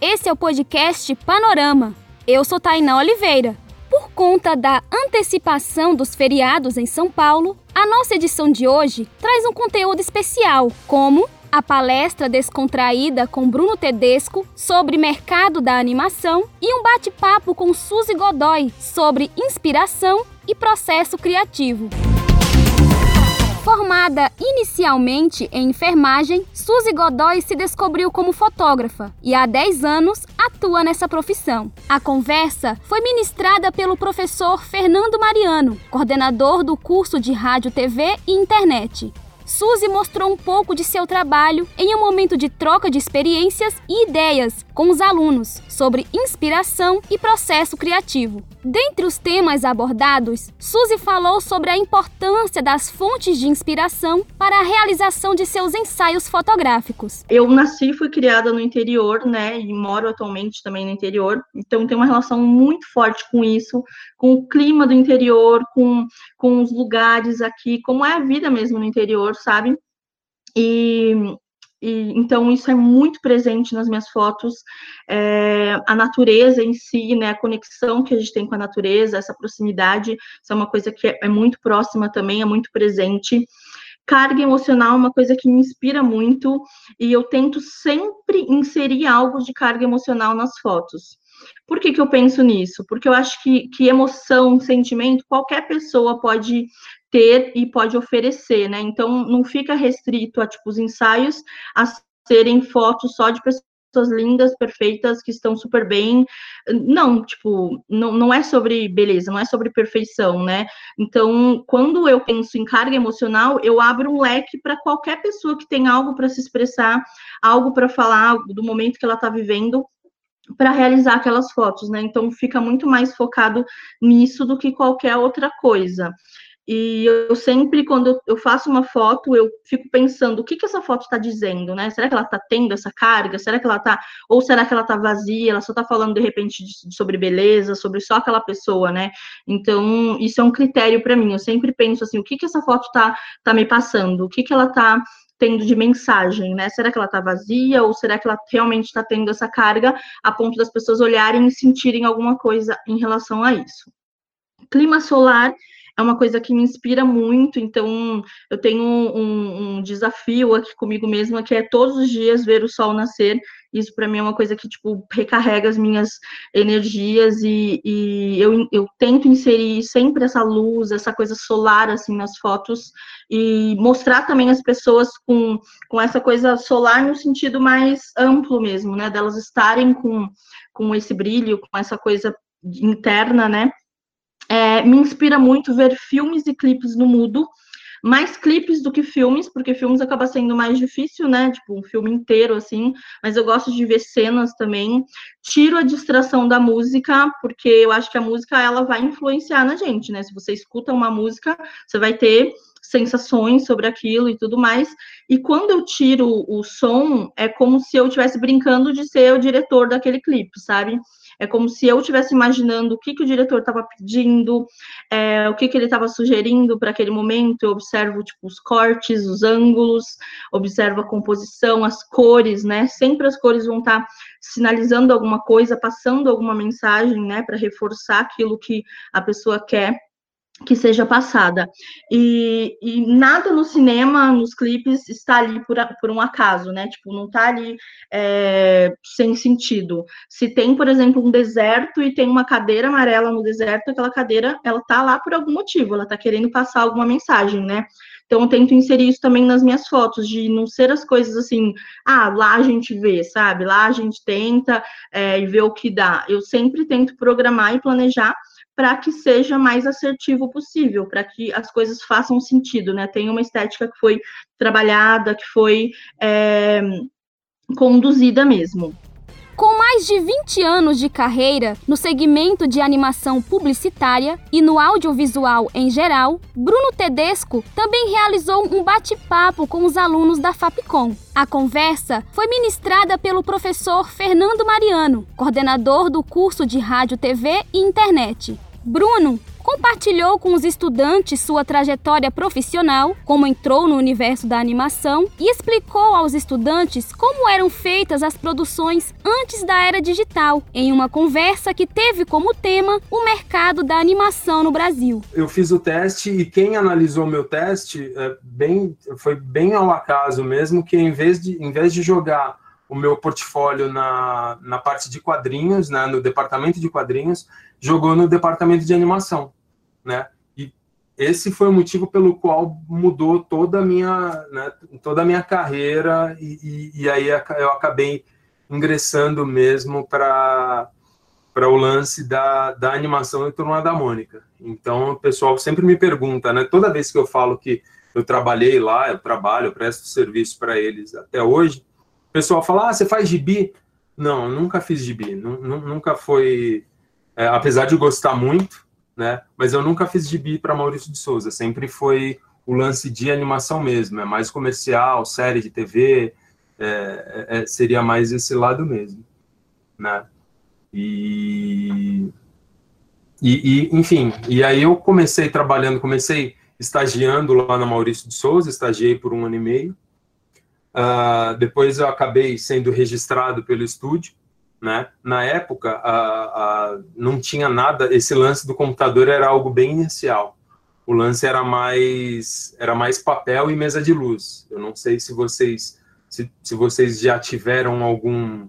Esse é o podcast Panorama. Eu sou Tainá Oliveira. Por conta da antecipação dos feriados em São Paulo, a nossa edição de hoje traz um conteúdo especial, como a palestra descontraída com Bruno Tedesco sobre mercado da animação e um bate-papo com Suzy Godoy sobre inspiração e processo criativo. Formada inicialmente em enfermagem, Suzy Godoy se descobriu como fotógrafa e há 10 anos atua nessa profissão. A conversa foi ministrada pelo professor Fernando Mariano, coordenador do curso de Rádio, TV e Internet. Suzy mostrou um pouco de seu trabalho em um momento de troca de experiências e ideias com os alunos sobre inspiração e processo criativo. Dentre os temas abordados, Suzy falou sobre a importância das fontes de inspiração para a realização de seus ensaios fotográficos. Eu nasci e fui criada no interior, né, e moro atualmente também no interior, então tenho uma relação muito forte com isso, com o clima do interior, com, com os lugares aqui, como é a vida mesmo no interior, sabe? E, e, então isso é muito presente nas minhas fotos, é, a natureza em si, né, a conexão que a gente tem com a natureza, essa proximidade, isso é uma coisa que é, é muito próxima também, é muito presente. Carga emocional é uma coisa que me inspira muito e eu tento sempre inserir algo de carga emocional nas fotos. Por que, que eu penso nisso? Porque eu acho que, que emoção, sentimento, qualquer pessoa pode ter e pode oferecer, né? Então não fica restrito a tipo os ensaios a serem fotos só de pessoas lindas, perfeitas, que estão super bem. Não, tipo, não, não é sobre beleza, não é sobre perfeição, né? Então, quando eu penso em carga emocional, eu abro um leque para qualquer pessoa que tem algo para se expressar, algo para falar do momento que ela está vivendo, para realizar aquelas fotos, né? Então fica muito mais focado nisso do que qualquer outra coisa. E eu sempre, quando eu faço uma foto, eu fico pensando o que, que essa foto está dizendo, né? Será que ela está tendo essa carga? Será que ela está. Ou será que ela está vazia? Ela só está falando de repente de, sobre beleza, sobre só aquela pessoa, né? Então, isso é um critério para mim. Eu sempre penso assim: o que, que essa foto está tá me passando? O que, que ela está tendo de mensagem, né? Será que ela está vazia ou será que ela realmente está tendo essa carga a ponto das pessoas olharem e sentirem alguma coisa em relação a isso? Clima solar é uma coisa que me inspira muito, então eu tenho um, um desafio aqui comigo mesma, que é todos os dias ver o sol nascer, isso para mim é uma coisa que, tipo, recarrega as minhas energias e, e eu, eu tento inserir sempre essa luz, essa coisa solar, assim, nas fotos e mostrar também as pessoas com, com essa coisa solar no sentido mais amplo mesmo, né, delas estarem com, com esse brilho, com essa coisa interna, né, é, me inspira muito ver filmes e clipes no mudo, mais clipes do que filmes, porque filmes acaba sendo mais difícil, né? Tipo, um filme inteiro, assim, mas eu gosto de ver cenas também. Tiro a distração da música, porque eu acho que a música ela vai influenciar na gente, né? Se você escuta uma música, você vai ter sensações sobre aquilo e tudo mais. E quando eu tiro o som, é como se eu estivesse brincando de ser o diretor daquele clipe, sabe? É como se eu estivesse imaginando o que, que o diretor estava pedindo, é, o que, que ele estava sugerindo para aquele momento. Eu observo tipo, os cortes, os ângulos, observo a composição, as cores, né? Sempre as cores vão estar tá sinalizando alguma coisa, passando alguma mensagem, né? Para reforçar aquilo que a pessoa quer que seja passada. E, e, nada no cinema, nos clipes, está ali por, por um acaso, né? Tipo, não está ali é, sem sentido. Se tem, por exemplo, um deserto e tem uma cadeira amarela no deserto, aquela cadeira, ela tá lá por algum motivo, ela tá querendo passar alguma mensagem, né? Então, eu tento inserir isso também nas minhas fotos, de não ser as coisas assim, ah, lá a gente vê, sabe? Lá a gente tenta é, e vê o que dá. Eu sempre tento programar e planejar para que seja mais assertivo possível, para que as coisas façam sentido, né? Tem uma estética que foi trabalhada, que foi é, conduzida mesmo. Com mais de 20 anos de carreira no segmento de animação publicitária e no audiovisual em geral, Bruno Tedesco também realizou um bate-papo com os alunos da Fapcom. A conversa foi ministrada pelo professor Fernando Mariano, coordenador do curso de Rádio, TV e Internet. Bruno compartilhou com os estudantes sua trajetória profissional, como entrou no universo da animação e explicou aos estudantes como eram feitas as produções antes da era digital, em uma conversa que teve como tema o mercado da animação no Brasil. Eu fiz o teste e quem analisou meu teste é, bem, foi bem ao acaso mesmo, que em vez de, em vez de jogar o meu portfólio na, na parte de quadrinhos, né, no departamento de quadrinhos, jogou no departamento de animação, né? E esse foi o motivo pelo qual mudou toda a minha, né, toda a minha carreira e, e, e aí eu acabei ingressando mesmo para para o lance da, da animação e Turma da Mônica. Então, o pessoal sempre me pergunta, né? Toda vez que eu falo que eu trabalhei lá, eu trabalho, eu presto serviço para eles até hoje, o pessoal fala, ah, você faz gibi? Não, nunca fiz gibi, nunca foi, é, apesar de gostar muito, né, mas eu nunca fiz gibi para Maurício de Souza, sempre foi o lance de animação mesmo, é mais comercial, série de TV, é, é, é, seria mais esse lado mesmo, né, e, e, e, enfim, e aí eu comecei trabalhando, comecei estagiando lá na Maurício de Souza, estagiei por um ano e meio, Uh, depois eu acabei sendo registrado pelo estúdio, né? Na época, uh, uh, não tinha nada. Esse lance do computador era algo bem inicial. O lance era mais era mais papel e mesa de luz. Eu não sei se vocês se, se vocês já tiveram algum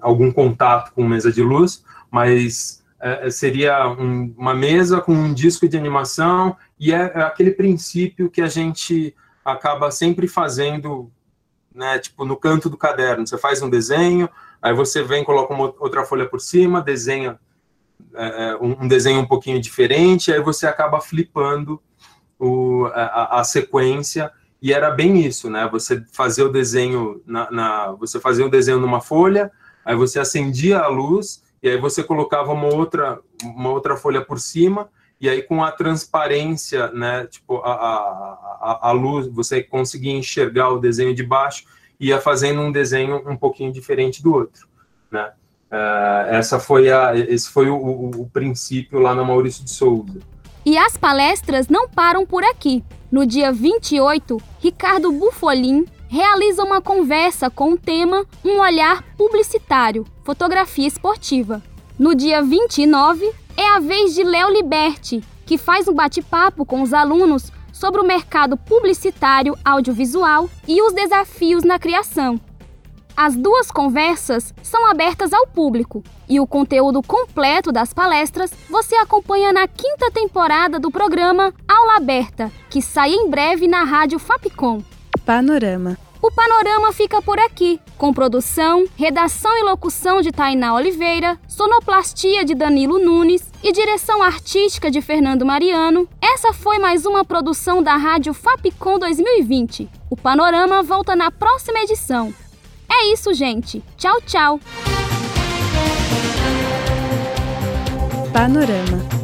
algum contato com mesa de luz, mas seria um, uma mesa com um disco de animação e é, é aquele princípio que a gente acaba sempre fazendo, né, tipo, no canto do caderno. Você faz um desenho, aí você vem, coloca uma outra folha por cima, desenha é, é um desenho um pouquinho diferente, aí você acaba flipando o, a, a, sequência, e era bem isso, né? Você fazia o desenho na, na, você fazia o desenho numa folha, aí você acendia a luz, e aí você colocava uma outra, uma outra folha por cima, e aí com a transparência, né, tipo, a, a, a luz, você conseguia enxergar o desenho de baixo e ia fazendo um desenho um pouquinho diferente do outro, né. Uh, essa foi a, esse foi o, o, o princípio lá na Maurício de Souza. E as palestras não param por aqui. No dia 28, Ricardo Bufolin realiza uma conversa com o tema Um Olhar Publicitário, Fotografia Esportiva. No dia 29, é a vez de Léo Liberti, que faz um bate-papo com os alunos sobre o mercado publicitário audiovisual e os desafios na criação. As duas conversas são abertas ao público e o conteúdo completo das palestras você acompanha na quinta temporada do programa Aula Aberta, que sai em breve na rádio Fapcom. Panorama o panorama fica por aqui, com produção, redação e locução de Tainá Oliveira, sonoplastia de Danilo Nunes e direção artística de Fernando Mariano. Essa foi mais uma produção da Rádio Fapcom 2020. O panorama volta na próxima edição. É isso, gente. Tchau, tchau. Panorama